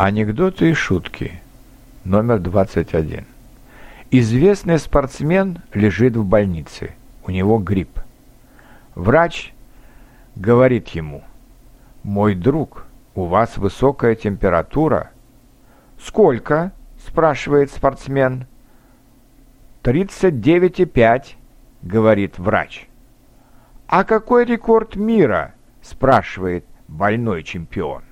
Анекдоты и шутки. Номер 21. Известный спортсмен лежит в больнице. У него грипп. Врач говорит ему, «Мой друг, у вас высокая температура». «Сколько?» – спрашивает спортсмен. «39,5», – говорит врач. «А какой рекорд мира?» – спрашивает больной чемпион.